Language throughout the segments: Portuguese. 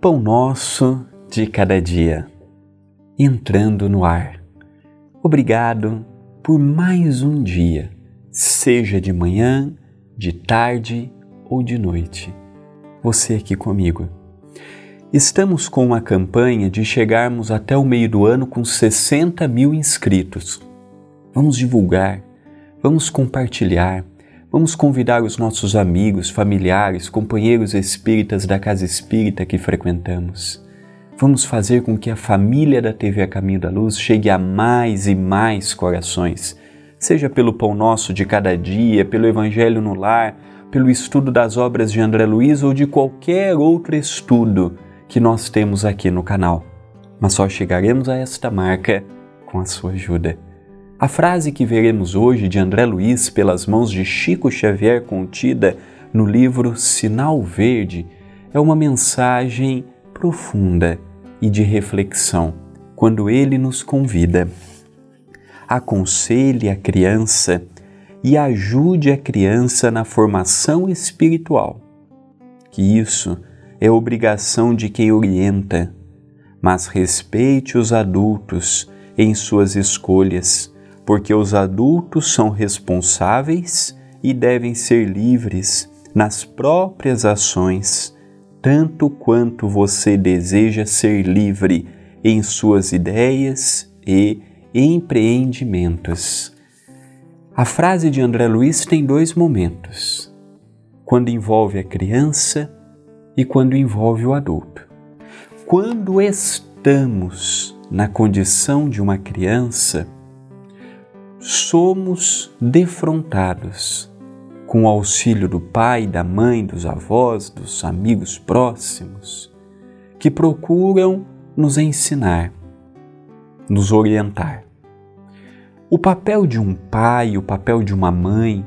Pão Nosso de Cada Dia, entrando no ar. Obrigado por mais um dia, seja de manhã, de tarde ou de noite. Você aqui comigo. Estamos com uma campanha de chegarmos até o meio do ano com 60 mil inscritos. Vamos divulgar, vamos compartilhar, Vamos convidar os nossos amigos, familiares, companheiros espíritas da casa espírita que frequentamos. Vamos fazer com que a família da TV A Caminho da Luz chegue a mais e mais corações, seja pelo pão nosso de cada dia, pelo Evangelho no lar, pelo estudo das obras de André Luiz ou de qualquer outro estudo que nós temos aqui no canal. Mas só chegaremos a esta marca com a sua ajuda. A frase que veremos hoje de André Luiz pelas mãos de Chico Xavier contida no livro Sinal Verde é uma mensagem profunda e de reflexão quando ele nos convida. Aconselhe a criança e ajude a criança na formação espiritual. Que isso é obrigação de quem orienta, mas respeite os adultos em suas escolhas porque os adultos são responsáveis e devem ser livres nas próprias ações, tanto quanto você deseja ser livre em suas ideias e empreendimentos. A frase de André Luiz tem dois momentos: quando envolve a criança e quando envolve o adulto. Quando estamos na condição de uma criança, somos defrontados com o auxílio do pai, da mãe, dos avós, dos amigos próximos, que procuram nos ensinar, nos orientar. O papel de um pai, o papel de uma mãe,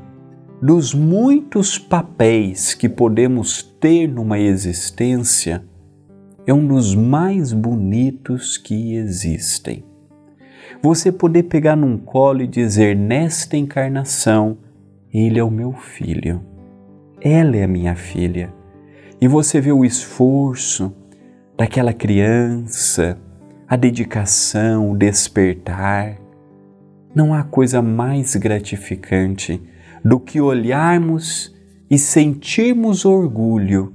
dos muitos papéis que podemos ter numa existência, é um dos mais bonitos que existem você poder pegar num colo e dizer: nesta encarnação, ele é o meu filho, ela é a minha filha. E você vê o esforço daquela criança, a dedicação, o despertar. Não há coisa mais gratificante do que olharmos e sentirmos orgulho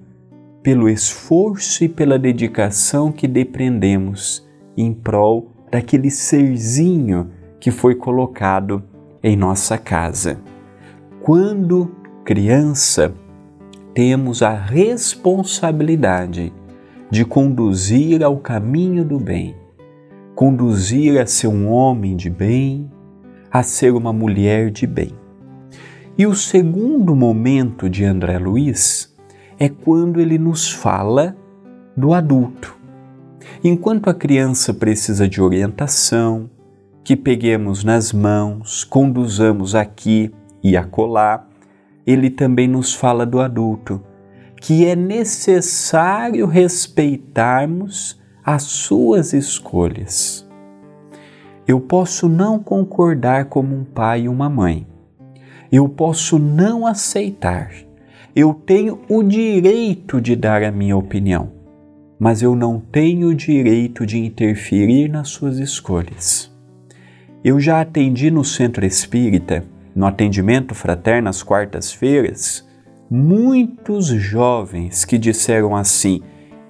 pelo esforço e pela dedicação que depreendemos em prol daquele serzinho que foi colocado em nossa casa. Quando criança, temos a responsabilidade de conduzir ao caminho do bem, conduzir a ser um homem de bem, a ser uma mulher de bem. E o segundo momento de André Luiz é quando ele nos fala do adulto. Enquanto a criança precisa de orientação, que peguemos nas mãos, conduzamos aqui e acolá, ele também nos fala do adulto, que é necessário respeitarmos as suas escolhas. Eu posso não concordar como um pai e uma mãe. Eu posso não aceitar. Eu tenho o direito de dar a minha opinião mas eu não tenho o direito de interferir nas suas escolhas. Eu já atendi no centro espírita, no atendimento fraterno às quartas-feiras, muitos jovens que disseram assim: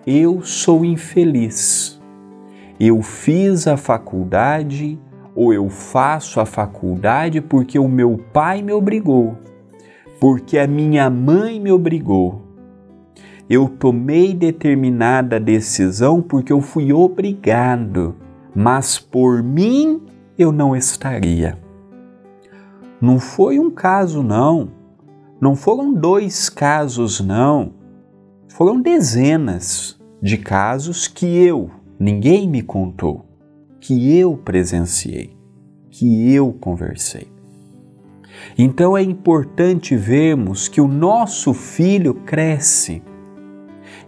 Eu sou infeliz. Eu fiz a faculdade ou eu faço a faculdade porque o meu pai me obrigou, porque a minha mãe me obrigou eu tomei determinada decisão porque eu fui obrigado, mas por mim eu não estaria. Não foi um caso, não. Não foram dois casos, não. Foram dezenas de casos que eu, ninguém me contou, que eu presenciei, que eu conversei. Então é importante vermos que o nosso filho cresce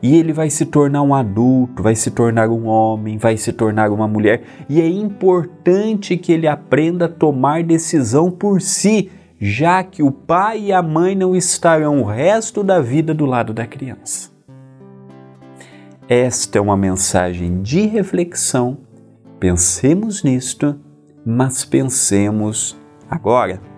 e ele vai se tornar um adulto, vai se tornar um homem, vai se tornar uma mulher, e é importante que ele aprenda a tomar decisão por si, já que o pai e a mãe não estarão o resto da vida do lado da criança. Esta é uma mensagem de reflexão. Pensemos nisto, mas pensemos agora.